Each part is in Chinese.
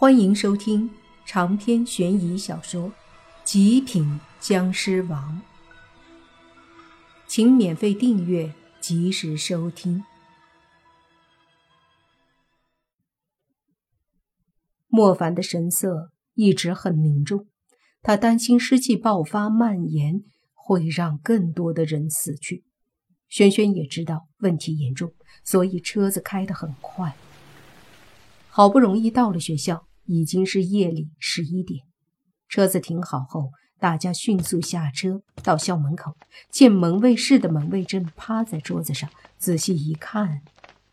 欢迎收听长篇悬疑小说《极品僵尸王》，请免费订阅，及时收听。莫凡的神色一直很凝重，他担心湿气爆发蔓延会让更多的人死去。轩轩也知道问题严重，所以车子开得很快。好不容易到了学校。已经是夜里十一点，车子停好后，大家迅速下车到校门口，见门卫室的门卫正趴在桌子上，仔细一看，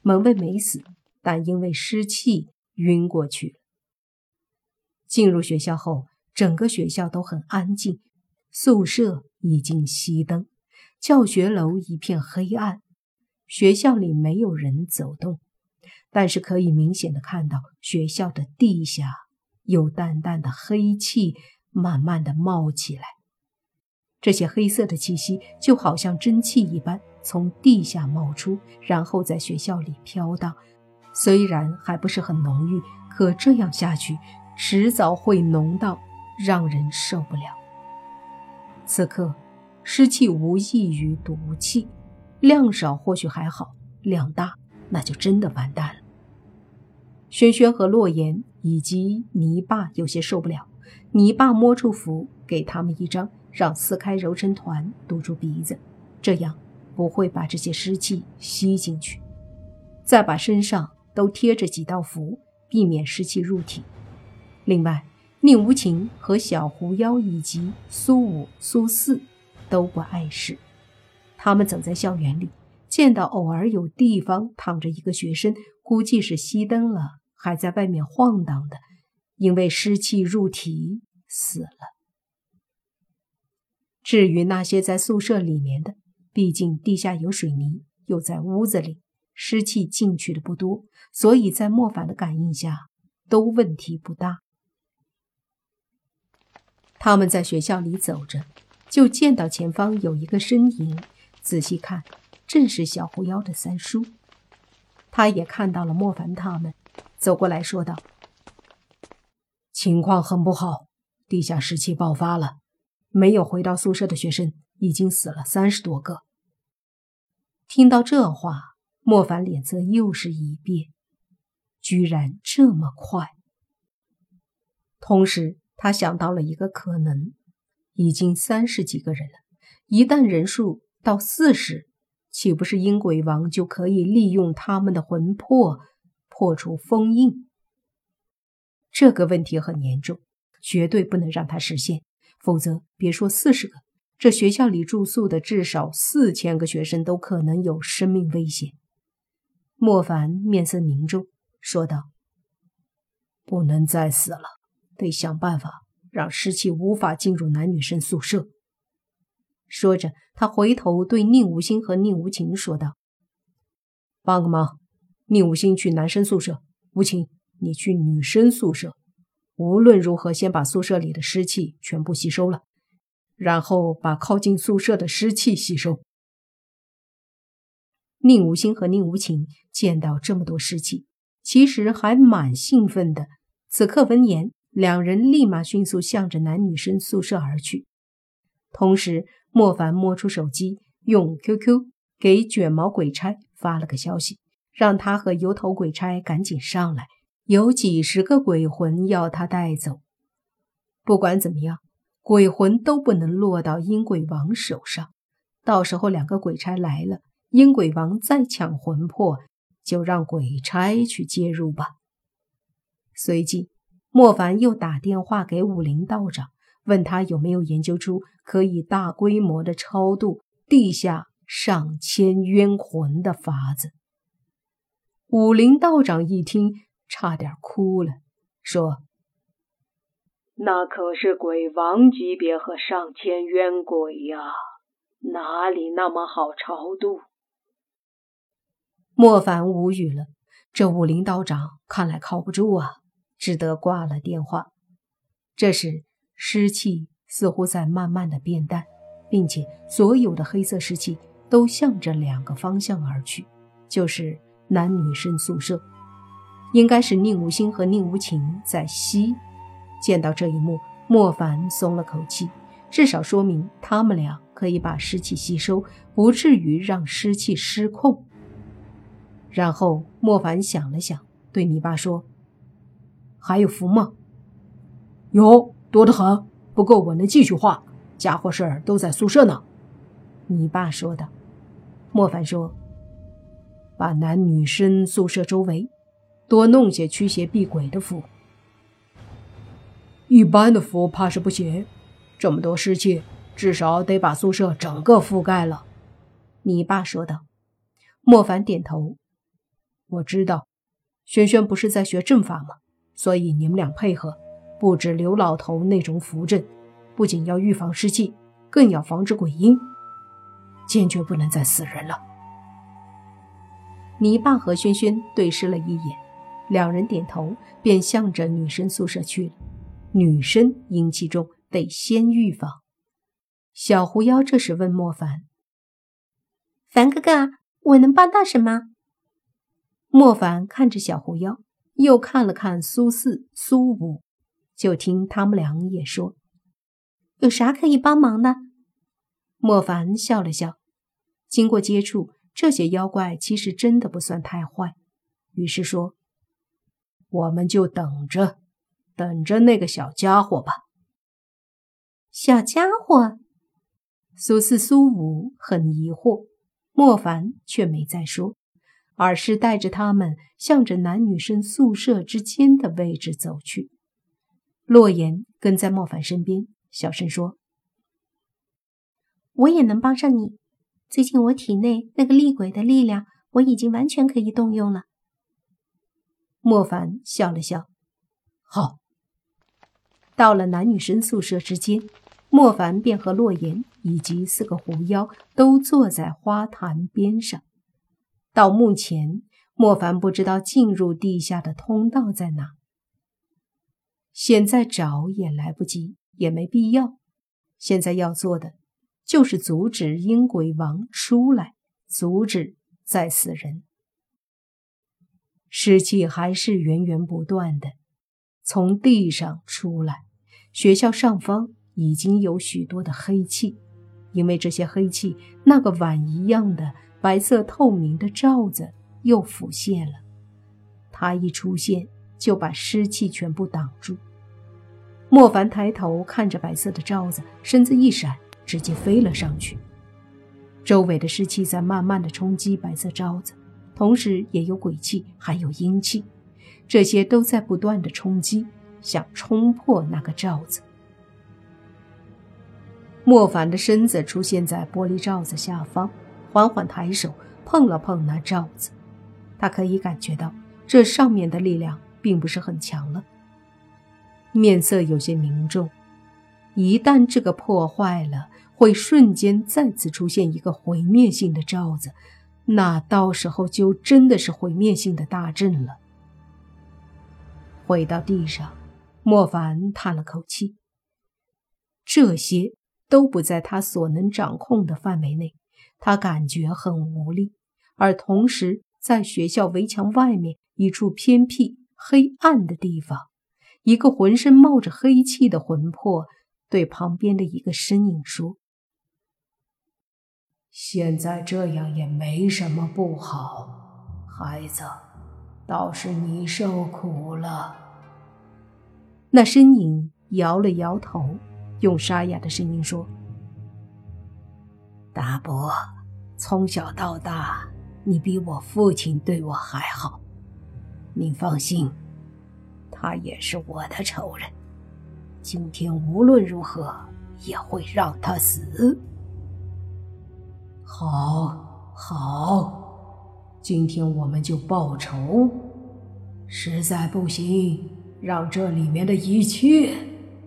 门卫没死，但因为湿气晕过去了。进入学校后，整个学校都很安静，宿舍已经熄灯，教学楼一片黑暗，学校里没有人走动。但是可以明显的看到，学校的地下有淡淡的黑气慢慢的冒起来。这些黑色的气息就好像蒸汽一般从地下冒出，然后在学校里飘荡。虽然还不是很浓郁，可这样下去，迟早会浓到让人受不了。此刻，湿气无异于毒气，量少或许还好，量大那就真的完蛋了。轩轩和洛言以及泥巴有些受不了，泥巴摸出符，给他们一张，让撕开揉成团，堵住鼻子，这样不会把这些湿气吸进去。再把身上都贴着几道符，避免湿气入体。另外，宁无情和小狐妖以及苏五、苏四都不碍事，他们走在校园里，见到偶尔有地方躺着一个学生，估计是熄灯了。还在外面晃荡的，因为湿气入体死了。至于那些在宿舍里面的，毕竟地下有水泥，又在屋子里，湿气进去的不多，所以在莫凡的感应下都问题不大。他们在学校里走着，就见到前方有一个身影，仔细看，正是小狐妖的三叔。他也看到了莫凡他们。走过来说道：“情况很不好，地下湿气爆发了，没有回到宿舍的学生已经死了三十多个。”听到这话，莫凡脸色又是一变，居然这么快。同时，他想到了一个可能：已经三十几个人了，一旦人数到四十，岂不是阴鬼王就可以利用他们的魂魄？破除封印，这个问题很严重，绝对不能让他实现，否则别说四十个，这学校里住宿的至少四千个学生都可能有生命危险。莫凡面色凝重，说道：“不能再死了，得想办法让湿气无法进入男女生宿舍。”说着，他回头对宁无心和宁无情说道：“帮个忙。”宁无心去男生宿舍，无情，你去女生宿舍。无论如何，先把宿舍里的湿气全部吸收了，然后把靠近宿舍的湿气吸收。宁无心和宁无情见到这么多湿气，其实还蛮兴奋的。此刻闻言，两人立马迅速向着男女生宿舍而去。同时，莫凡摸出手机，用 QQ 给卷毛鬼差发了个消息。让他和油头鬼差赶紧上来，有几十个鬼魂要他带走。不管怎么样，鬼魂都不能落到阴鬼王手上。到时候两个鬼差来了，阴鬼王再抢魂魄，就让鬼差去介入吧。随即，莫凡又打电话给武林道长，问他有没有研究出可以大规模的超度地下上千冤魂的法子。武林道长一听，差点哭了，说：“那可是鬼王级别和上千冤鬼呀，哪里那么好超度？”莫凡无语了，这武林道长看来靠不住啊，只得挂了电话。这时，湿气似乎在慢慢的变淡，并且所有的黑色湿气都向着两个方向而去，就是。男女生宿舍，应该是宁无心和宁无情在吸。见到这一幕，莫凡松了口气，至少说明他们俩可以把湿气吸收，不至于让湿气失控。然后莫凡想了想，对你爸说：“还有符吗？”“有多得很，不够我能继续画。家伙事儿都在宿舍呢。”你爸说道。莫凡说：“把男女生宿舍周围多弄些驱邪避鬼的符。”一般的符怕是不行，这么多湿气，至少得把宿舍整个覆盖了。”你爸说道。莫凡点头：“我知道，轩轩不是在学阵法吗？所以你们俩配合，布置刘老头那种符阵，不仅要预防湿气，更要防止鬼婴，坚决不能再死人了。”你爸和轩轩对视了一眼，两人点头，便向着女生宿舍去了。女生阴气重，得先预防。小狐妖这时问莫凡：“凡哥哥，我能帮到什么？”莫凡看着小狐妖，又看了看苏四、苏五，就听他们俩也说：“有啥可以帮忙的？”莫凡笑了笑，经过接触，这些妖怪其实真的不算太坏，于是说：“我们就等着。”等着那个小家伙吧。小家伙，苏四、苏五很疑惑，莫凡却没再说，而是带着他们向着男女生宿舍之间的位置走去。洛言跟在莫凡身边，小声说：“我也能帮上你。最近我体内那个厉鬼的力量，我已经完全可以动用了。”莫凡笑了笑：“好。”到了男女生宿舍之间，莫凡便和洛言以及四个狐妖都坐在花坛边上。到目前，莫凡不知道进入地下的通道在哪。现在找也来不及，也没必要。现在要做的就是阻止阴鬼王出来，阻止再死人。尸气还是源源不断的从地上出来。学校上方已经有许多的黑气，因为这些黑气，那个碗一样的白色透明的罩子又浮现了。它一出现，就把湿气全部挡住。莫凡抬头看着白色的罩子，身子一闪，直接飞了上去。周围的湿气在慢慢的冲击白色罩子，同时也有鬼气，还有阴气，这些都在不断的冲击。想冲破那个罩子，莫凡的身子出现在玻璃罩子下方，缓缓抬手碰了碰那罩子，他可以感觉到这上面的力量并不是很强了。面色有些凝重，一旦这个破坏了，会瞬间再次出现一个毁灭性的罩子，那到时候就真的是毁灭性的大阵了。回到地上。莫凡叹了口气，这些都不在他所能掌控的范围内，他感觉很无力。而同时，在学校围墙外面一处偏僻黑暗的地方，一个浑身冒着黑气的魂魄对旁边的一个身影说：“现在这样也没什么不好，孩子，倒是你受苦了。”那身影摇了摇头，用沙哑的声音说：“大伯，从小到大，你比我父亲对我还好。你放心，他也是我的仇人。今天无论如何也会让他死。好，好，今天我们就报仇。实在不行。”让这里面的一切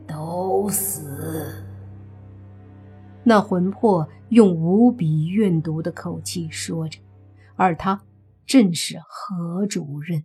都死。那魂魄用无比怨毒的口气说着，而他正是何主任。